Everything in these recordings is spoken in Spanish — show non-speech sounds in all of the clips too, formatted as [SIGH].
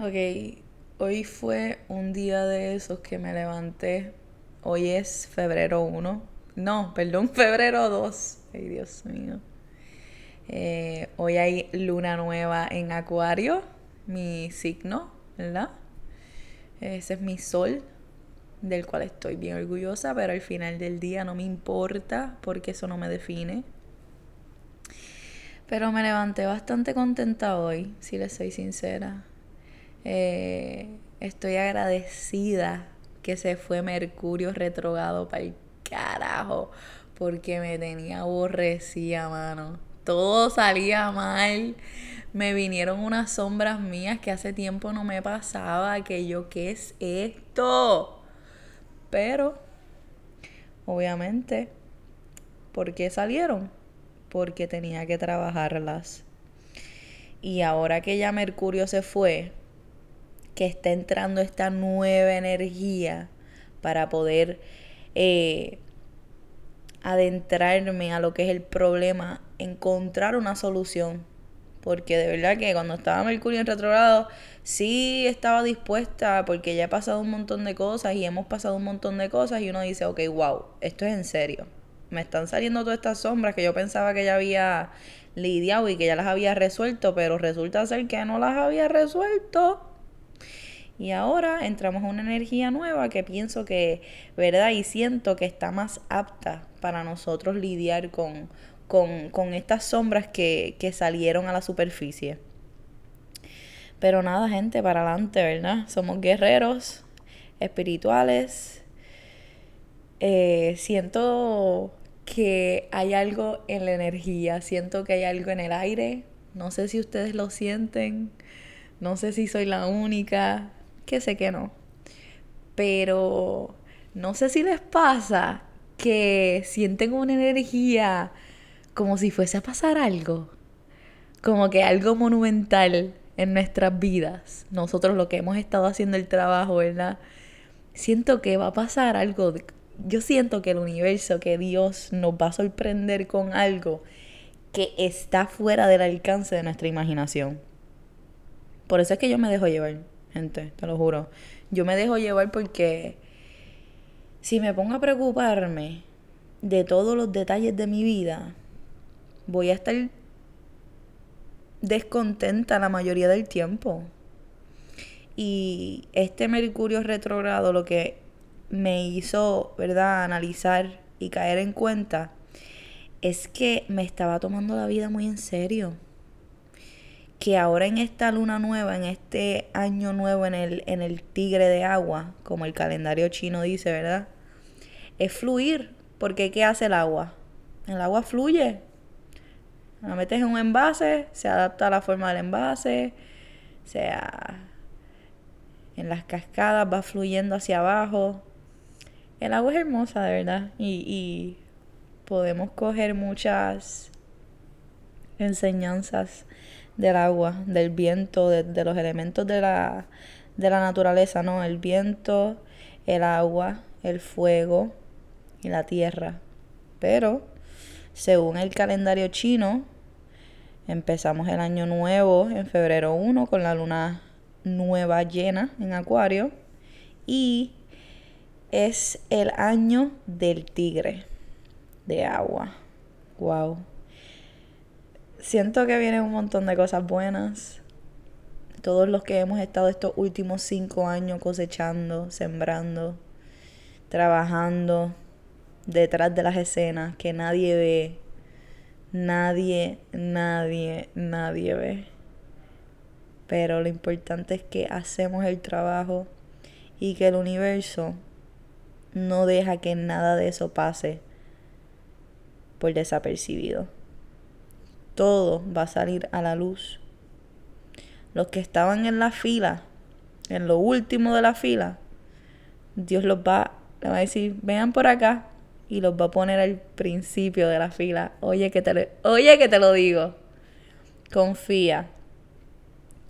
Ok, hoy fue un día de esos que me levanté. Hoy es febrero 1. No, perdón, [LAUGHS] febrero 2. Ay, Dios mío. Eh, hoy hay luna nueva en Acuario, mi signo, ¿verdad? Ese es mi sol, del cual estoy bien orgullosa, pero al final del día no me importa porque eso no me define. Pero me levanté bastante contenta hoy, si les soy sincera. Eh, estoy agradecida que se fue Mercurio retrogrado para el carajo, porque me tenía aborrecida, mano. Todo salía mal. Me vinieron unas sombras mías que hace tiempo no me pasaba, que yo, ¿qué es esto? Pero, obviamente, ¿por qué salieron? Porque tenía que trabajarlas. Y ahora que ya Mercurio se fue, que está entrando esta nueva energía para poder eh, adentrarme a lo que es el problema, encontrar una solución. Porque de verdad que cuando estaba Mercurio en retrogrado, sí estaba dispuesta, porque ya he pasado un montón de cosas y hemos pasado un montón de cosas, y uno dice, ok, wow, esto es en serio. Me están saliendo todas estas sombras que yo pensaba que ya había lidiado y que ya las había resuelto, pero resulta ser que no las había resuelto. Y ahora entramos a una energía nueva que pienso que, ¿verdad? Y siento que está más apta para nosotros lidiar con, con, estas sombras que, que salieron a la superficie. Pero nada, gente, para adelante, ¿verdad? Somos guerreros espirituales. Eh, siento que hay algo en la energía, siento que hay algo en el aire. No sé si ustedes lo sienten, no sé si soy la única, que sé que no. Pero no sé si les pasa que sienten una energía como si fuese a pasar algo. Como que algo monumental en nuestras vidas. Nosotros lo que hemos estado haciendo el trabajo, ¿verdad? Siento que va a pasar algo. Yo siento que el universo, que Dios nos va a sorprender con algo que está fuera del alcance de nuestra imaginación. Por eso es que yo me dejo llevar te lo juro. Yo me dejo llevar porque si me pongo a preocuparme de todos los detalles de mi vida, voy a estar descontenta la mayoría del tiempo. Y este Mercurio retrogrado lo que me hizo, ¿verdad?, analizar y caer en cuenta es que me estaba tomando la vida muy en serio que ahora en esta luna nueva, en este año nuevo en el, en el tigre de agua, como el calendario chino dice, ¿verdad? Es fluir, porque ¿qué hace el agua? El agua fluye. La metes en un envase, se adapta a la forma del envase, sea en las cascadas va fluyendo hacia abajo. El agua es hermosa, de verdad, y, y podemos coger muchas enseñanzas del agua, del viento, de, los elementos de la, de la naturaleza, ¿no? El viento, el agua, el fuego y la tierra. Pero, según el calendario chino, empezamos el año nuevo en febrero 1 con la luna nueva llena en Acuario y es el año del tigre de agua. Wow siento que vienen un montón de cosas buenas. Todos los que hemos estado estos últimos cinco años cosechando, sembrando, trabajando detrás de las escenas que nadie ve. Nadie, nadie, nadie ve. Pero lo importante es que hacemos el trabajo y que el universo no deja que nada de eso pase por desapercibido todo va a salir a la luz. Los que estaban en la fila, en lo último de la fila, Dios los va, va a decir, vean por acá y los va a poner al principio de la fila. Oye que te lo, oye que te lo digo. Confía.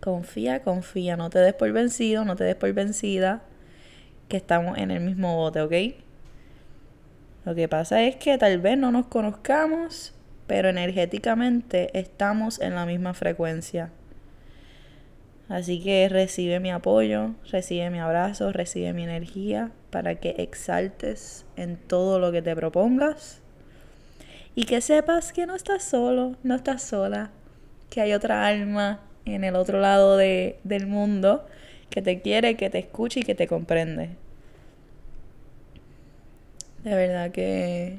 Confía, confía. No te des por vencido, no te des por vencida. Que estamos en el mismo bote, ¿ok? Lo que pasa es que tal vez no nos conozcamos pero energéticamente estamos en la misma frecuencia. Así que recibe mi apoyo, recibe mi abrazo, recibe mi energía para que exaltes en todo lo que te propongas y que sepas que no estás solo, no estás sola, que hay otra alma en el otro lado de, del mundo que te quiere, que te escucha y que te comprende. De verdad que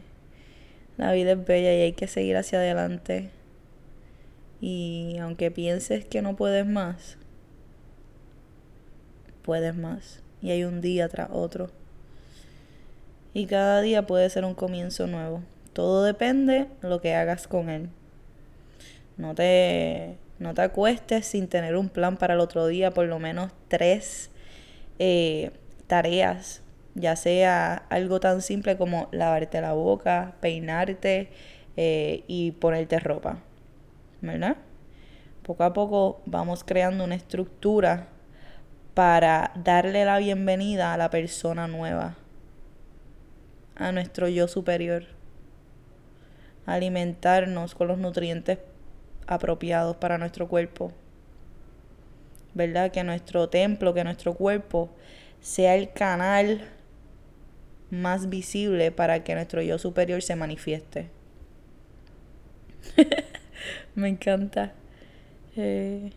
la vida es bella y hay que seguir hacia adelante. Y aunque pienses que no puedes más, puedes más. Y hay un día tras otro. Y cada día puede ser un comienzo nuevo. Todo depende de lo que hagas con él. No te, no te acuestes sin tener un plan para el otro día, por lo menos tres eh, tareas, ya sea algo tan simple como lavarte la boca, peinarte eh, y ponerte ropa, ¿verdad? Poco a poco vamos creando una estructura para darle la bienvenida a la persona nueva, a nuestro yo superior, alimentarnos con los nutrientes apropiados para nuestro cuerpo. ¿Verdad? Que nuestro templo, que nuestro cuerpo sea el canal más visible para que nuestro yo superior se manifieste. [LAUGHS] Me encanta. Eh,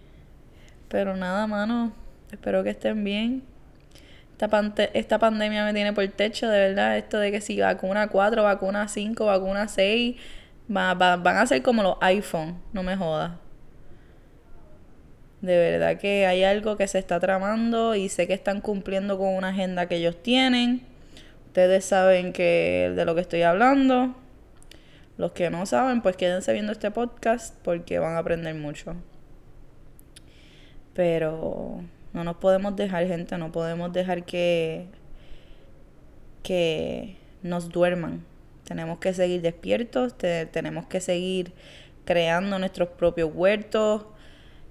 pero nada, mano. Espero que estén bien. Esta, esta pandemia me tiene por el techo, de verdad. Esto de que si vacuna 4, vacuna 5, vacuna 6 van a ser como los iPhone, no me jodas. De verdad que hay algo que se está tramando y sé que están cumpliendo con una agenda que ellos tienen. Ustedes saben que de lo que estoy hablando. Los que no saben, pues quédense viendo este podcast porque van a aprender mucho. Pero no nos podemos dejar, gente, no podemos dejar que que nos duerman. Tenemos que seguir despiertos, tenemos que seguir creando nuestros propios huertos.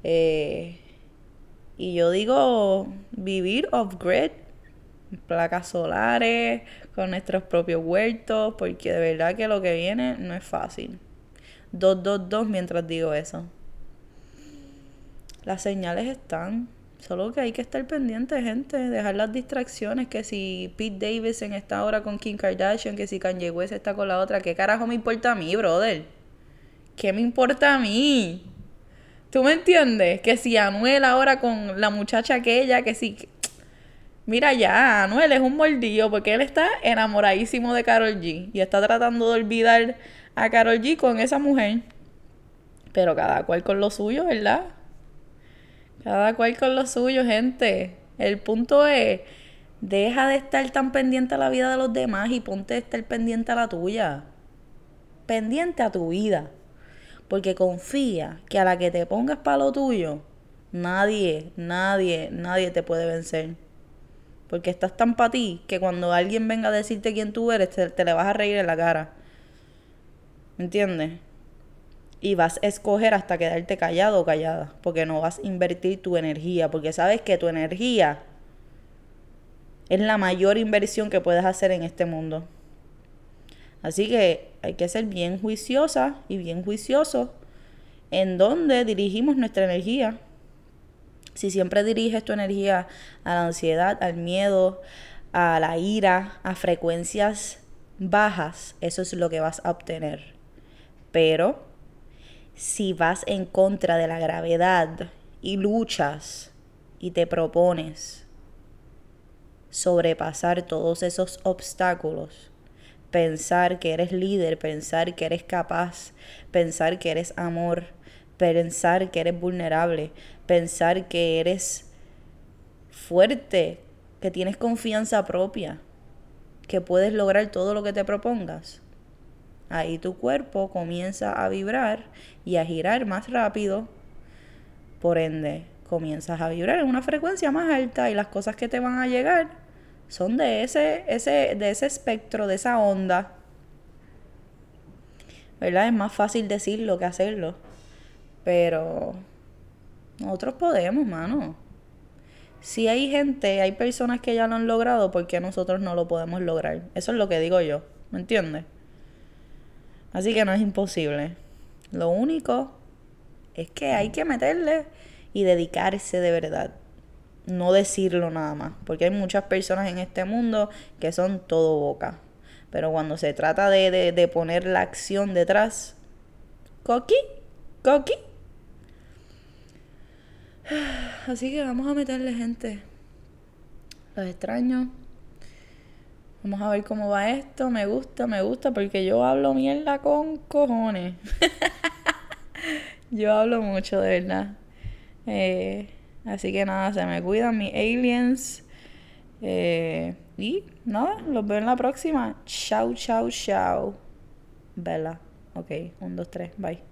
Eh, y yo digo vivir off-grid, placas solares, con nuestros propios huertos, porque de verdad que lo que viene no es fácil. Dos, dos, dos mientras digo eso. Las señales están. Solo que hay que estar pendiente, gente, dejar las distracciones, que si Pete Davidson está ahora con Kim Kardashian, que si Kanye West está con la otra, ¿qué carajo me importa a mí, brother? ¿Qué me importa a mí? ¿Tú me entiendes? Que si Anuel ahora con la muchacha aquella, que si... Mira ya, Anuel es un mordido porque él está enamoradísimo de Carol G y está tratando de olvidar a Carol G con esa mujer. Pero cada cual con lo suyo, ¿verdad? Cada cual con lo suyo, gente. El punto es, deja de estar tan pendiente a la vida de los demás y ponte a estar pendiente a la tuya. Pendiente a tu vida. Porque confía que a la que te pongas para lo tuyo, nadie, nadie, nadie te puede vencer. Porque estás tan para ti que cuando alguien venga a decirte quién tú eres, te, te le vas a reír en la cara. ¿Me entiendes? y vas a escoger hasta quedarte callado o callada, porque no vas a invertir tu energía, porque sabes que tu energía es la mayor inversión que puedes hacer en este mundo. Así que hay que ser bien juiciosa y bien juicioso en dónde dirigimos nuestra energía. Si siempre diriges tu energía a la ansiedad, al miedo, a la ira, a frecuencias bajas, eso es lo que vas a obtener. Pero si vas en contra de la gravedad y luchas y te propones sobrepasar todos esos obstáculos, pensar que eres líder, pensar que eres capaz, pensar que eres amor, pensar que eres vulnerable, pensar que eres fuerte, que tienes confianza propia, que puedes lograr todo lo que te propongas ahí tu cuerpo comienza a vibrar y a girar más rápido. Por ende, comienzas a vibrar en una frecuencia más alta y las cosas que te van a llegar son de ese, ese, de ese espectro, de esa onda. ¿Verdad? Es más fácil decirlo que hacerlo. Pero nosotros podemos, mano. Si hay gente, hay personas que ya lo han logrado, ¿por qué nosotros no lo podemos lograr? Eso es lo que digo yo. ¿Me entiendes? Así que no es imposible. Lo único es que hay que meterle y dedicarse de verdad. No decirlo nada más, porque hay muchas personas en este mundo que son todo boca. Pero cuando se trata de, de, poner la acción detrás, coqui, coqui. Así que vamos a meterle gente. Los extraño. Vamos a ver cómo va esto. Me gusta, me gusta, porque yo hablo mierda con cojones. [LAUGHS] yo hablo mucho, de verdad. Eh, así que nada, se me cuidan mis aliens. Eh, y nada, los veo en la próxima. Chao, chao, chao. Bella. Ok, un, dos, tres, bye.